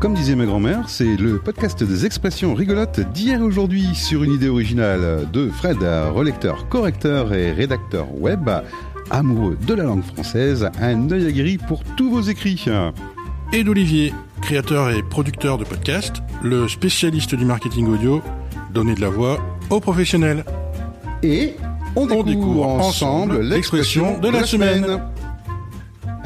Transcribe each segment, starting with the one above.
Comme disait ma grand-mère, c'est le podcast des expressions rigolotes d'hier et aujourd'hui sur une idée originale de Fred, relecteur, correcteur et rédacteur web, amoureux de la langue française, un œil aguerri pour tous vos écrits. Et d'Olivier, créateur et producteur de podcasts, le spécialiste du marketing audio, donner de la voix aux professionnels. Et on découvre, ensemble l'expression de la semaine.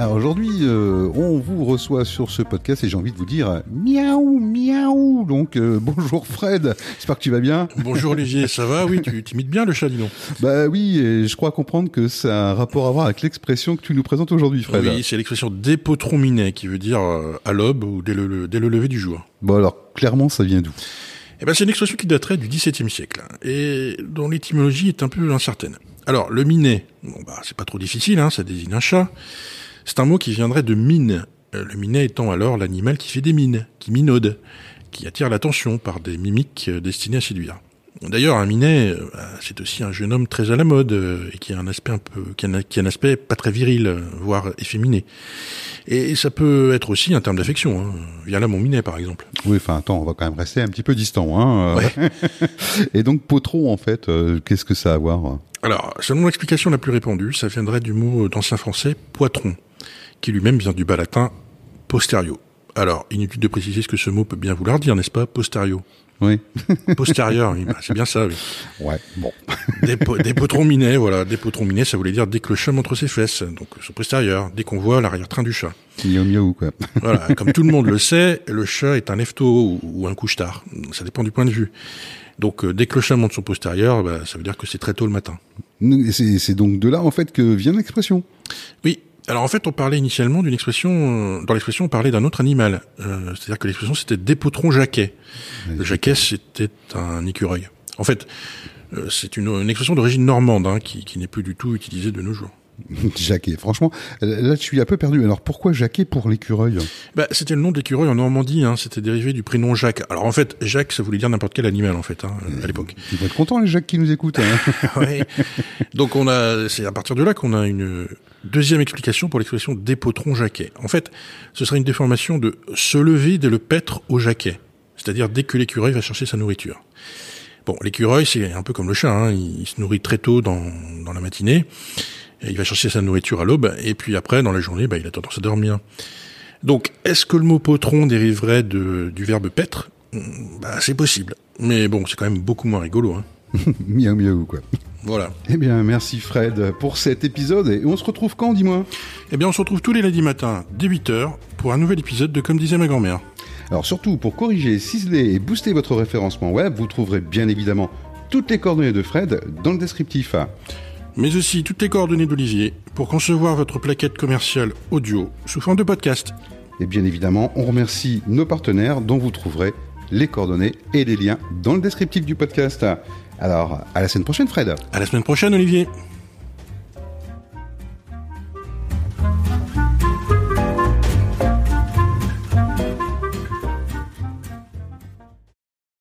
Alors aujourd'hui, euh, on vous reçoit sur ce podcast et j'ai envie de vous dire miaou, miaou. Donc euh, bonjour Fred, j'espère que tu vas bien. Bonjour Olivier, ça va? Oui, tu imites bien le chat, dis donc. Bah oui, et je crois comprendre que ça a un rapport à voir avec l'expression que tu nous présentes aujourd'hui, Fred. Oui, c'est l'expression dépotron qui veut dire euh, à l'aube ou dès le, dès le lever du jour. Bon alors, clairement, ça vient d'où? Eh ben, c'est une expression qui daterait du XVIIe siècle hein, et dont l'étymologie est un peu incertaine. Alors, le minet, bon bah c'est pas trop difficile, hein, ça désigne un chat. C'est un mot qui viendrait de mine, euh, le minet étant alors l'animal qui fait des mines, qui minaude, qui attire l'attention par des mimiques euh, destinées à séduire. D'ailleurs, un minet, euh, c'est aussi un jeune homme très à la mode et qui a un aspect un peu, qui a un aspect pas très viril, voire efféminé. Et ça peut être aussi un terme d'affection. Hein. Viens là, mon minet, par exemple. Oui, enfin, attends, on va quand même rester un petit peu distant. Hein. et donc, potron, en fait, qu'est-ce que ça a à voir Alors, selon l'explication la plus répandue, ça viendrait du mot d'ancien français poitron qui lui-même vient du bas latin posterio. Alors, inutile de préciser ce que ce mot peut bien vouloir dire, n'est-ce pas Posterio. Oui. Postérieur, oui, bah, c'est bien ça, oui. Ouais, bon. Des, des potrons minés, voilà. Des potrons minés, ça voulait dire dès que le chat montre ses fesses, donc son postérieur, dès qu'on voit l'arrière-train du chat. Miaou miaou, quoi. Voilà, comme tout le monde le sait, le chat est un lefto ou, un couche-tard. Ça dépend du point de vue. Donc, euh, dès que le chat monte son postérieur, bah, ça veut dire que c'est très tôt le matin. C'est donc de là, en fait, que vient l'expression? Oui, alors en fait, on parlait initialement d'une expression, euh, dans l'expression, on parlait d'un autre animal. Euh, c'est-à-dire que l'expression c'était dépotron jaquet. Le jaquet, c'était un écureuil. En fait, euh, c'est une, expression d'origine normande hein, qui, qui n'est plus du tout utilisée de nos jours. Jacquet. Franchement, là, je suis un peu perdu. Alors, pourquoi Jacquet pour l'écureuil? Bah, C'était le nom d'écureuil en Normandie. Hein. C'était dérivé du prénom Jacques. Alors, en fait, Jacques, ça voulait dire n'importe quel animal, en fait, hein, à l'époque. Ils vont être contents, les Jacques qui nous écoutent. Hein. Donc, on a, c'est à partir de là qu'on a une deuxième explication pour l'expression dépotron Jacquet. En fait, ce serait une déformation de se lever dès le paître au Jacquet. C'est-à-dire dès que l'écureuil va chercher sa nourriture. Bon, l'écureuil, c'est un peu comme le chat. Hein. Il, se nourrit très tôt dans, dans la matinée il va chercher sa nourriture à l'aube, et puis après, dans la journée, bah, il a tendance à dormir. Donc, est-ce que le mot potron dériverait de, du verbe paître? Bah, C'est possible. Mais bon, c'est quand même beaucoup moins rigolo. Hein. miaou miaou, quoi. Voilà. Eh bien, merci Fred pour cet épisode. Et on se retrouve quand, dis-moi? Eh bien, on se retrouve tous les lundis matins, dès 8h, pour un nouvel épisode de Comme disait ma grand-mère. Alors surtout, pour corriger, ciseler et booster votre référencement web, vous trouverez bien évidemment toutes les coordonnées de Fred dans le descriptif mais aussi toutes les coordonnées d'Olivier pour concevoir votre plaquette commerciale audio sous forme de podcast. Et bien évidemment, on remercie nos partenaires dont vous trouverez les coordonnées et les liens dans le descriptif du podcast. Alors, à la semaine prochaine, Fred. À la semaine prochaine, Olivier.